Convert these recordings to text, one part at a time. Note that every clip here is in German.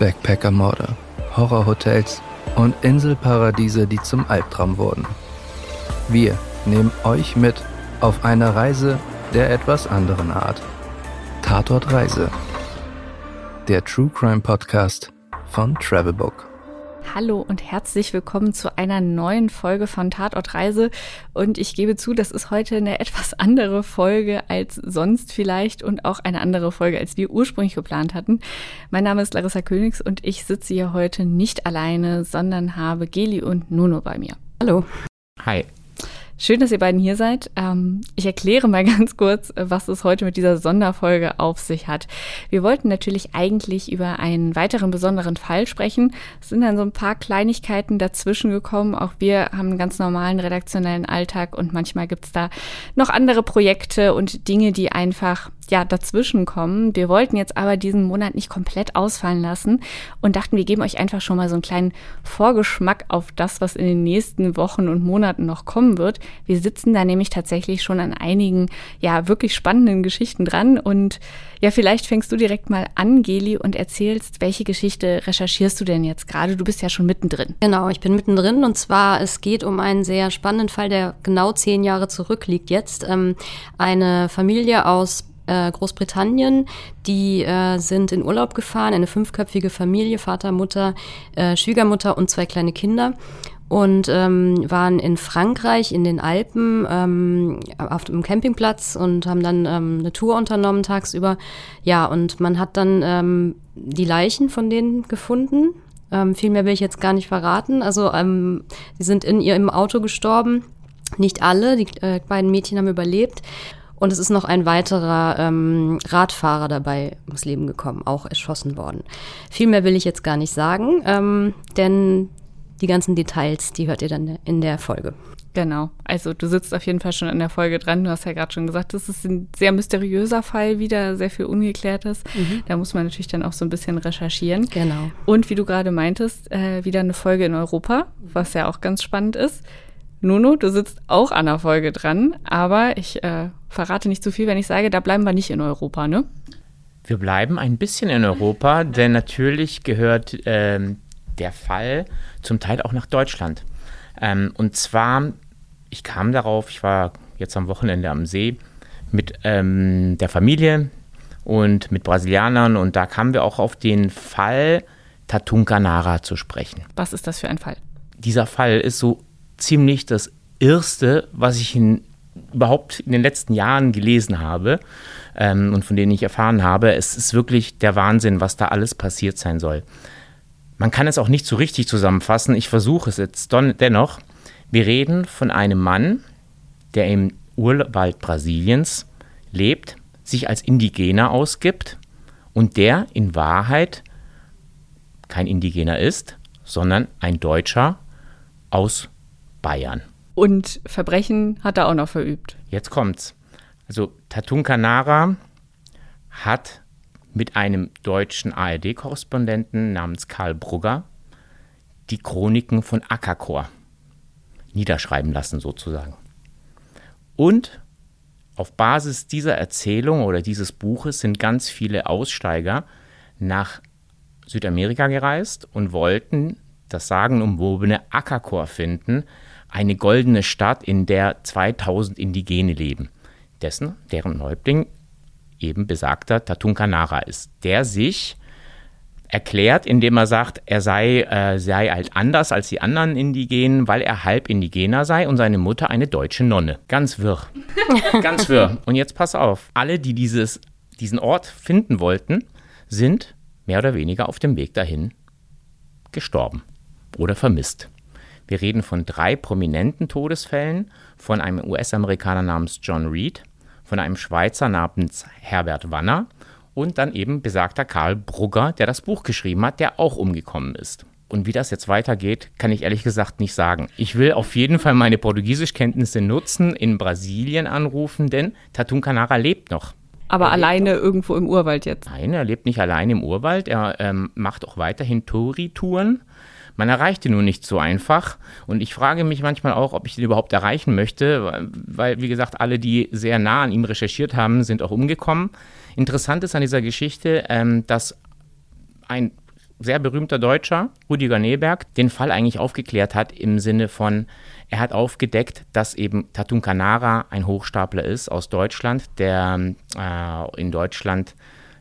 Backpackermorde, Horrorhotels und Inselparadiese, die zum Albtraum wurden. Wir nehmen euch mit auf eine Reise der etwas anderen Art. Tatort Reise. Der True Crime Podcast von Travelbook. Hallo und herzlich willkommen zu einer neuen Folge von Tatort Reise. Und ich gebe zu, das ist heute eine etwas andere Folge als sonst vielleicht und auch eine andere Folge, als wir ursprünglich geplant hatten. Mein Name ist Larissa Königs und ich sitze hier heute nicht alleine, sondern habe Geli und Nuno bei mir. Hallo. Hi. Schön, dass ihr beiden hier seid. Ähm, ich erkläre mal ganz kurz, was es heute mit dieser Sonderfolge auf sich hat. Wir wollten natürlich eigentlich über einen weiteren besonderen Fall sprechen. Es sind dann so ein paar Kleinigkeiten dazwischen gekommen. Auch wir haben einen ganz normalen redaktionellen Alltag und manchmal gibt es da noch andere Projekte und Dinge, die einfach ja dazwischen kommen. Wir wollten jetzt aber diesen Monat nicht komplett ausfallen lassen und dachten, wir geben euch einfach schon mal so einen kleinen Vorgeschmack auf das, was in den nächsten Wochen und Monaten noch kommen wird. Wir sitzen da nämlich tatsächlich schon an einigen ja wirklich spannenden Geschichten dran und ja, vielleicht fängst du direkt mal an, Geli, und erzählst, welche Geschichte recherchierst du denn jetzt gerade? Du bist ja schon mittendrin. Genau, ich bin mittendrin und zwar, es geht um einen sehr spannenden Fall, der genau zehn Jahre zurückliegt jetzt. Ähm, eine Familie aus äh, Großbritannien. Die äh, sind in Urlaub gefahren, eine fünfköpfige Familie, Vater, Mutter, äh, Schwiegermutter und zwei kleine Kinder und ähm, waren in Frankreich in den Alpen ähm, auf dem Campingplatz und haben dann ähm, eine Tour unternommen tagsüber. Ja, und man hat dann ähm, die Leichen von denen gefunden. Ähm, viel mehr will ich jetzt gar nicht verraten. Also ähm, sie sind in ihrem Auto gestorben. Nicht alle, die äh, beiden Mädchen haben überlebt. Und es ist noch ein weiterer ähm, Radfahrer dabei ums Leben gekommen, auch erschossen worden. Viel mehr will ich jetzt gar nicht sagen, ähm, denn die ganzen Details, die hört ihr dann in der Folge. Genau. Also du sitzt auf jeden Fall schon in der Folge dran. Du hast ja gerade schon gesagt, das ist ein sehr mysteriöser Fall wieder, sehr viel Ungeklärtes. Mhm. Da muss man natürlich dann auch so ein bisschen recherchieren. Genau. Und wie du gerade meintest, äh, wieder eine Folge in Europa, was ja auch ganz spannend ist. Nuno, du sitzt auch an der Folge dran, aber ich äh, verrate nicht zu viel, wenn ich sage, da bleiben wir nicht in Europa, ne? Wir bleiben ein bisschen in Europa, denn natürlich gehört ähm, der Fall zum Teil auch nach Deutschland. Ähm, und zwar, ich kam darauf, ich war jetzt am Wochenende am See mit ähm, der Familie und mit Brasilianern und da kamen wir auch auf den Fall Tatunkanara zu sprechen. Was ist das für ein Fall? Dieser Fall ist so ziemlich das Erste, was ich in, überhaupt in den letzten Jahren gelesen habe ähm, und von denen ich erfahren habe. Es ist wirklich der Wahnsinn, was da alles passiert sein soll. Man kann es auch nicht so richtig zusammenfassen. Ich versuche es jetzt dennoch. Wir reden von einem Mann, der im Urwald Brasiliens lebt, sich als Indigener ausgibt und der in Wahrheit kein Indigener ist, sondern ein Deutscher aus Bayern. Und Verbrechen hat er auch noch verübt. Jetzt kommt's. Also Tatunka Nara hat mit einem deutschen ARD-Korrespondenten namens Karl Brugger die Chroniken von Akakor niederschreiben lassen sozusagen. Und auf Basis dieser Erzählung oder dieses Buches sind ganz viele Aussteiger nach Südamerika gereist und wollten das sagenumwobene Akakor finden, eine goldene Stadt, in der 2000 Indigene leben, dessen, deren Häuptling eben besagter Tatunkanara ist, der sich erklärt, indem er sagt, er sei, äh, sei halt anders als die anderen Indigenen, weil er halb Indigener sei und seine Mutter eine deutsche Nonne. Ganz wirr. Ganz wirr. Und jetzt pass auf. Alle, die dieses, diesen Ort finden wollten, sind mehr oder weniger auf dem Weg dahin gestorben oder vermisst. Wir reden von drei prominenten Todesfällen, von einem US-Amerikaner namens John Reed, von einem Schweizer namens Herbert Wanner und dann eben besagter Karl Brugger, der das Buch geschrieben hat, der auch umgekommen ist. Und wie das jetzt weitergeht, kann ich ehrlich gesagt nicht sagen. Ich will auf jeden Fall meine Portugiesischkenntnisse nutzen, in Brasilien anrufen, denn Tatun Canara lebt noch. Aber er alleine irgendwo im Urwald jetzt? Nein, er lebt nicht allein im Urwald. Er ähm, macht auch weiterhin Touri-Touren man erreicht ihn nur nicht so einfach. Und ich frage mich manchmal auch, ob ich ihn überhaupt erreichen möchte, weil, wie gesagt, alle, die sehr nah an ihm recherchiert haben, sind auch umgekommen. Interessant ist an dieser Geschichte, ähm, dass ein sehr berühmter Deutscher, Rüdiger Neberg, den Fall eigentlich aufgeklärt hat im Sinne von, er hat aufgedeckt, dass eben Tatun Canara ein Hochstapler ist aus Deutschland, der äh, in Deutschland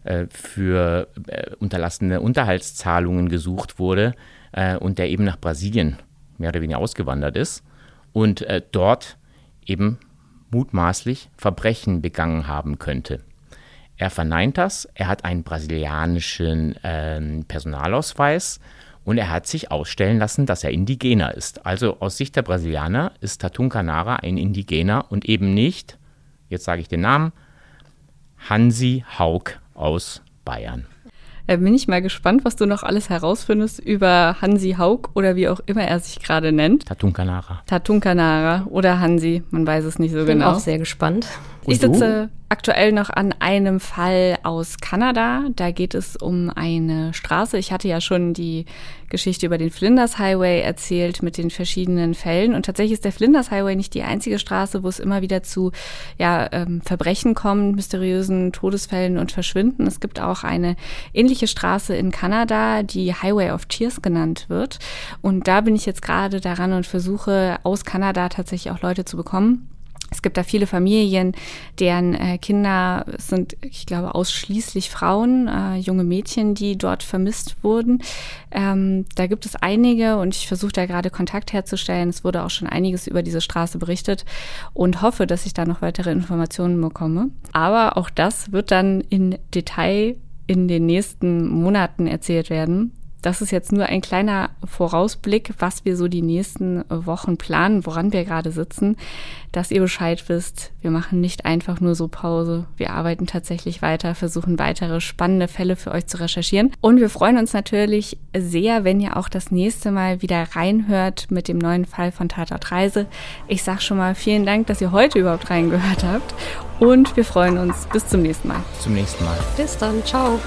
äh, für äh, unterlassene Unterhaltszahlungen gesucht wurde äh, und der eben nach Brasilien mehr oder weniger ausgewandert ist und äh, dort eben mutmaßlich Verbrechen begangen haben könnte. Er verneint das, er hat einen brasilianischen ähm, Personalausweis und er hat sich ausstellen lassen, dass er Indigener ist. Also aus Sicht der Brasilianer ist Tatun Canara ein Indigener und eben nicht, jetzt sage ich den Namen, Hansi Haug aus Bayern. Da bin ich mal gespannt, was du noch alles herausfindest über Hansi Haug oder wie auch immer er sich gerade nennt. Tatun Canara. Tatun Canara oder Hansi, man weiß es nicht so Bin genau. auch sehr gespannt. Und ich sitze aktuell noch an einem Fall aus Kanada. Da geht es um eine Straße. Ich hatte ja schon die Geschichte über den Flinders Highway erzählt mit den verschiedenen Fällen. Und tatsächlich ist der Flinders Highway nicht die einzige Straße, wo es immer wieder zu ja, ähm, Verbrechen kommt, mysteriösen Todesfällen und Verschwinden. Es gibt auch eine ähnliche Straße in Kanada, die Highway of Tears genannt wird. Und da bin ich jetzt gerade daran und versuche aus Kanada tatsächlich auch Leute zu bekommen es gibt da viele Familien, deren äh, Kinder sind, ich glaube, ausschließlich Frauen, äh, junge Mädchen, die dort vermisst wurden. Ähm, da gibt es einige und ich versuche da gerade Kontakt herzustellen. Es wurde auch schon einiges über diese Straße berichtet und hoffe, dass ich da noch weitere Informationen bekomme. Aber auch das wird dann in Detail in den nächsten Monaten erzählt werden das ist jetzt nur ein kleiner Vorausblick, was wir so die nächsten Wochen planen, woran wir gerade sitzen, dass ihr Bescheid wisst. Wir machen nicht einfach nur so Pause. Wir arbeiten tatsächlich weiter, versuchen weitere spannende Fälle für euch zu recherchieren. Und wir freuen uns natürlich sehr, wenn ihr auch das nächste Mal wieder reinhört mit dem neuen Fall von Tatort Reise. Ich sag schon mal vielen Dank, dass ihr heute überhaupt reingehört habt. Und wir freuen uns. Bis zum nächsten Mal. Zum nächsten Mal. Bis dann. Ciao.